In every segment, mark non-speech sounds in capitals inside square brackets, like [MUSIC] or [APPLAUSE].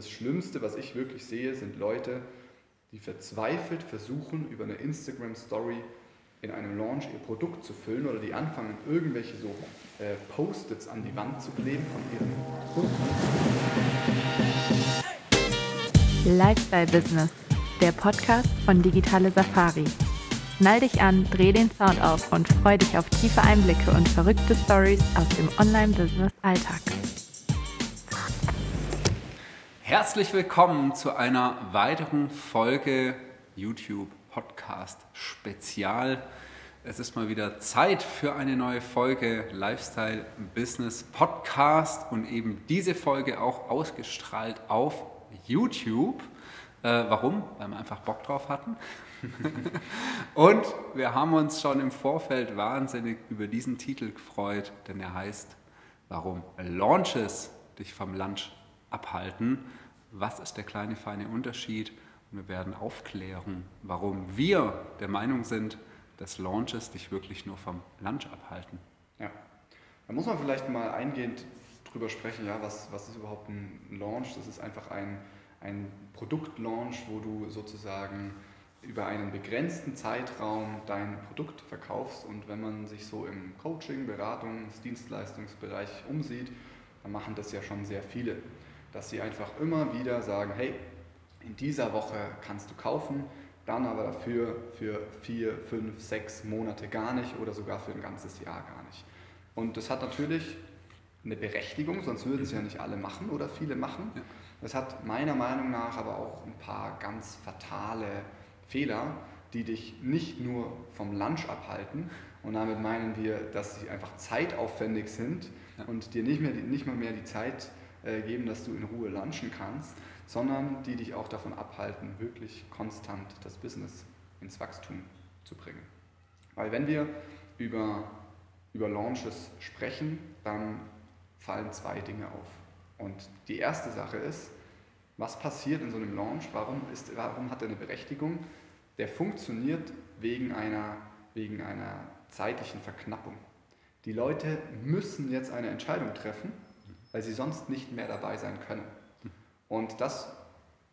das Schlimmste, was ich wirklich sehe, sind Leute, die verzweifelt versuchen, über eine Instagram-Story in einem Launch ihr Produkt zu füllen oder die anfangen, irgendwelche so äh, Post-its an die Wand zu kleben von ihren Kunden. Lifestyle Business, der Podcast von Digitale Safari. Schnall dich an, dreh den Sound auf und freu dich auf tiefe Einblicke und verrückte Stories aus dem Online-Business-Alltag. Herzlich willkommen zu einer weiteren Folge YouTube Podcast Spezial. Es ist mal wieder Zeit für eine neue Folge Lifestyle Business Podcast und eben diese Folge auch ausgestrahlt auf YouTube. Äh, warum? Weil wir einfach Bock drauf hatten. [LAUGHS] und wir haben uns schon im Vorfeld wahnsinnig über diesen Titel gefreut, denn er heißt, warum Launches dich vom Lunch abhalten was ist der kleine feine Unterschied und wir werden aufklären, warum wir der Meinung sind, dass Launches dich wirklich nur vom Lunch abhalten. Ja, da muss man vielleicht mal eingehend drüber sprechen, ja, was, was ist überhaupt ein Launch? Das ist einfach ein, ein Produktlaunch, wo du sozusagen über einen begrenzten Zeitraum dein Produkt verkaufst und wenn man sich so im Coaching, Beratungs-, Dienstleistungsbereich umsieht, dann machen das ja schon sehr viele dass sie einfach immer wieder sagen, hey, in dieser Woche kannst du kaufen, dann aber dafür für vier, fünf, sechs Monate gar nicht oder sogar für ein ganzes Jahr gar nicht. Und das hat natürlich eine Berechtigung, sonst würden es ja nicht alle machen oder viele machen. Das hat meiner Meinung nach aber auch ein paar ganz fatale Fehler, die dich nicht nur vom Lunch abhalten. Und damit meinen wir, dass sie einfach zeitaufwendig sind und dir nicht, mehr, nicht mal mehr die Zeit geben, dass du in Ruhe lunchen kannst, sondern die dich auch davon abhalten, wirklich konstant das Business ins Wachstum zu bringen. Weil wenn wir über, über Launches sprechen, dann fallen zwei Dinge auf. Und die erste Sache ist, was passiert in so einem Launch? Warum, ist, warum hat er eine Berechtigung? Der funktioniert wegen einer, wegen einer zeitlichen Verknappung. Die Leute müssen jetzt eine Entscheidung treffen weil sie sonst nicht mehr dabei sein können. Und das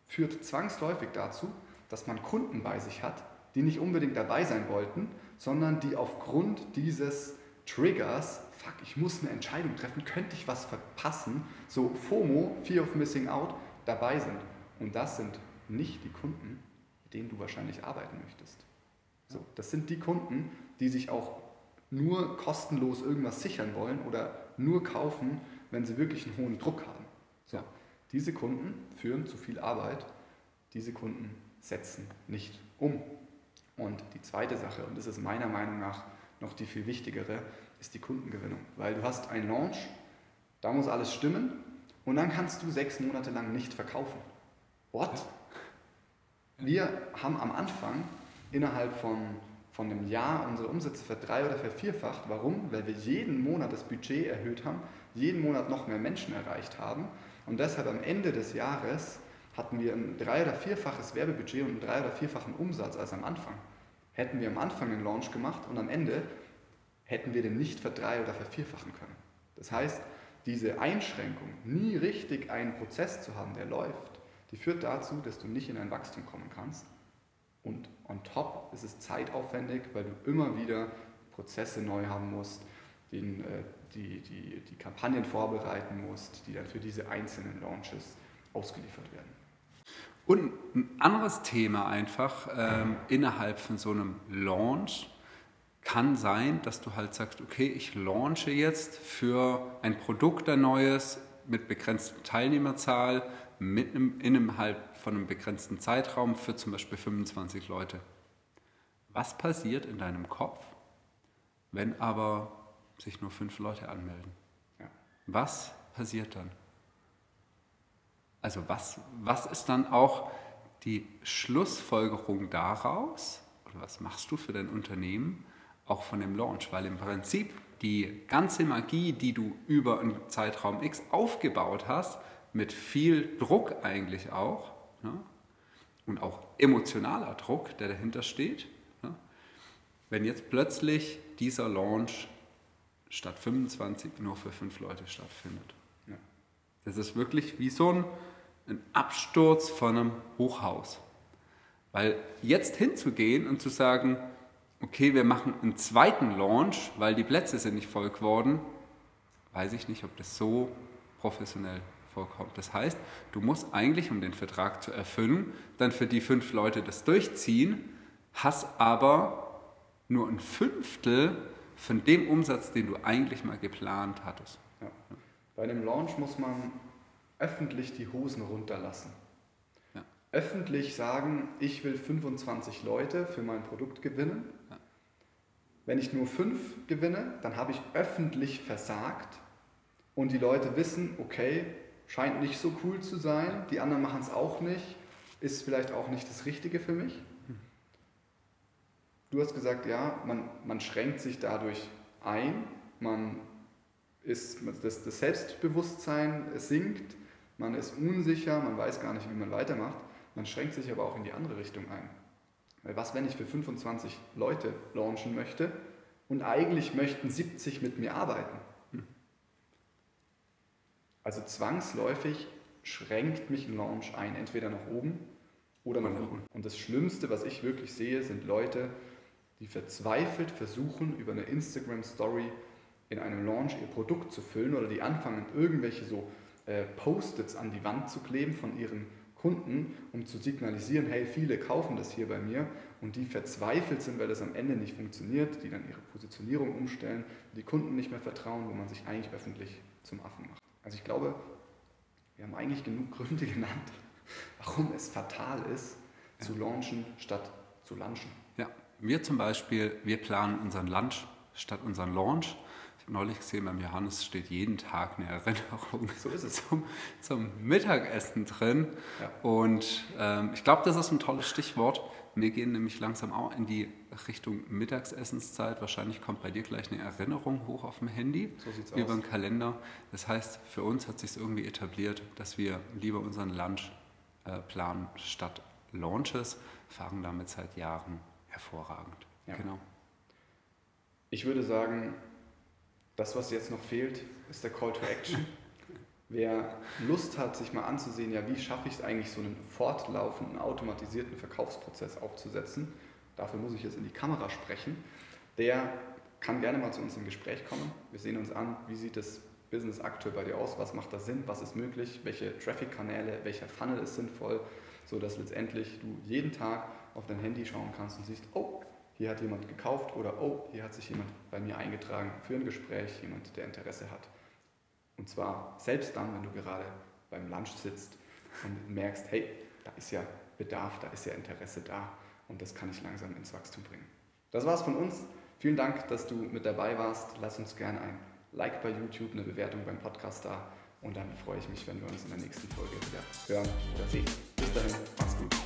führt zwangsläufig dazu, dass man Kunden bei sich hat, die nicht unbedingt dabei sein wollten, sondern die aufgrund dieses Triggers, fuck, ich muss eine Entscheidung treffen, könnte ich was verpassen, so FOMO, Fear of Missing Out, dabei sind. Und das sind nicht die Kunden, mit denen du wahrscheinlich arbeiten möchtest. So, das sind die Kunden, die sich auch nur kostenlos irgendwas sichern wollen oder nur kaufen, wenn sie wirklich einen hohen Druck haben. So, diese Kunden führen zu viel Arbeit, diese Kunden setzen nicht um. Und die zweite Sache, und das ist meiner Meinung nach noch die viel wichtigere, ist die Kundengewinnung. Weil du hast einen Launch, da muss alles stimmen und dann kannst du sechs Monate lang nicht verkaufen. What? Wir haben am Anfang innerhalb von, von einem Jahr unsere Umsätze verdrei- oder vervierfacht. Warum? Weil wir jeden Monat das Budget erhöht haben jeden Monat noch mehr Menschen erreicht haben. Und deshalb am Ende des Jahres hatten wir ein drei- oder vierfaches Werbebudget und einen drei- oder vierfachen Umsatz als am Anfang. Hätten wir am Anfang einen Launch gemacht und am Ende hätten wir den nicht verdrei- oder vervierfachen können. Das heißt, diese Einschränkung, nie richtig einen Prozess zu haben, der läuft, die führt dazu, dass du nicht in ein Wachstum kommen kannst. Und on top ist es zeitaufwendig, weil du immer wieder Prozesse neu haben musst, den, äh, die, die, die Kampagnen vorbereiten musst, die dann für diese einzelnen Launches ausgeliefert werden. Und ein anderes Thema einfach ähm, innerhalb von so einem Launch kann sein, dass du halt sagst, okay, ich launche jetzt für ein Produkt ein neues mit begrenzter Teilnehmerzahl, mit einem, innerhalb von einem begrenzten Zeitraum für zum Beispiel 25 Leute. Was passiert in deinem Kopf, wenn aber sich nur fünf Leute anmelden. Ja. Was passiert dann? Also was, was ist dann auch die Schlussfolgerung daraus, oder was machst du für dein Unternehmen, auch von dem Launch? Weil im Prinzip die ganze Magie, die du über einen Zeitraum X aufgebaut hast, mit viel Druck eigentlich auch, ne? und auch emotionaler Druck, der dahinter steht, ne? wenn jetzt plötzlich dieser Launch statt 25 nur für fünf Leute stattfindet. Ja. Das ist wirklich wie so ein, ein Absturz von einem Hochhaus. Weil jetzt hinzugehen und zu sagen, okay, wir machen einen zweiten Launch, weil die Plätze sind nicht voll geworden, weiß ich nicht, ob das so professionell vorkommt. Das heißt, du musst eigentlich, um den Vertrag zu erfüllen, dann für die fünf Leute das durchziehen, hast aber nur ein Fünftel von dem Umsatz, den du eigentlich mal geplant hattest. Ja. Bei einem Launch muss man öffentlich die Hosen runterlassen. Ja. Öffentlich sagen, ich will 25 Leute für mein Produkt gewinnen. Ja. Wenn ich nur fünf gewinne, dann habe ich öffentlich versagt und die Leute wissen, okay, scheint nicht so cool zu sein, die anderen machen es auch nicht, ist vielleicht auch nicht das Richtige für mich. Du hast gesagt, ja, man, man schränkt sich dadurch ein, man ist, das, das Selbstbewusstsein sinkt, man ist unsicher, man weiß gar nicht, wie man weitermacht, man schränkt sich aber auch in die andere Richtung ein. Weil was, wenn ich für 25 Leute launchen möchte und eigentlich möchten 70 mit mir arbeiten? Also zwangsläufig schränkt mich ein Launch ein, entweder nach oben oder nach unten. Und das Schlimmste, was ich wirklich sehe, sind Leute, die verzweifelt versuchen, über eine Instagram-Story in einem Launch ihr Produkt zu füllen oder die anfangen, irgendwelche so äh, Post-its an die Wand zu kleben von ihren Kunden, um zu signalisieren, hey, viele kaufen das hier bei mir und die verzweifelt sind, weil das am Ende nicht funktioniert, die dann ihre Positionierung umstellen, die Kunden nicht mehr vertrauen, wo man sich eigentlich öffentlich zum Affen macht. Also ich glaube, wir haben eigentlich genug Gründe [LAUGHS] genannt, warum es fatal ist, ja. zu launchen statt zu lunchen. Ja, wir zum Beispiel, wir planen unseren Lunch statt unseren Launch. Ich habe neulich gesehen, beim Johannes steht jeden Tag eine Erinnerung so zum, zum, Mittagessen drin. Ja. Und ähm, ich glaube, das ist ein tolles Stichwort. Wir gehen nämlich langsam auch in die Richtung Mittagsessenszeit. Wahrscheinlich kommt bei dir gleich eine Erinnerung hoch auf dem Handy so sieht's über den Kalender. Das heißt, für uns hat sich irgendwie etabliert, dass wir lieber unseren Lunch äh, planen statt Launches. Fahren damit seit Jahren hervorragend. Ja. Genau. Ich würde sagen, das, was jetzt noch fehlt, ist der Call to Action. [LAUGHS] Wer Lust hat, sich mal anzusehen, ja, wie schaffe ich es eigentlich, so einen fortlaufenden, automatisierten Verkaufsprozess aufzusetzen, dafür muss ich jetzt in die Kamera sprechen, der kann gerne mal zu uns im Gespräch kommen. Wir sehen uns an, wie sieht das Business aktuell bei dir aus, was macht da Sinn, was ist möglich, welche Traffic-Kanäle, welcher Funnel ist sinnvoll, sodass letztendlich du jeden Tag auf dein Handy schauen kannst und siehst, oh, hier hat jemand gekauft oder oh, hier hat sich jemand bei mir eingetragen für ein Gespräch, jemand, der Interesse hat. Und zwar selbst dann, wenn du gerade beim Lunch sitzt und merkst, hey, da ist ja Bedarf, da ist ja Interesse da und das kann ich langsam ins Wachstum bringen. Das war's von uns. Vielen Dank, dass du mit dabei warst. Lass uns gerne ein Like bei YouTube, eine Bewertung beim Podcast da und dann freue ich mich, wenn wir uns in der nächsten Folge wieder hören oder sehen. Bis dahin.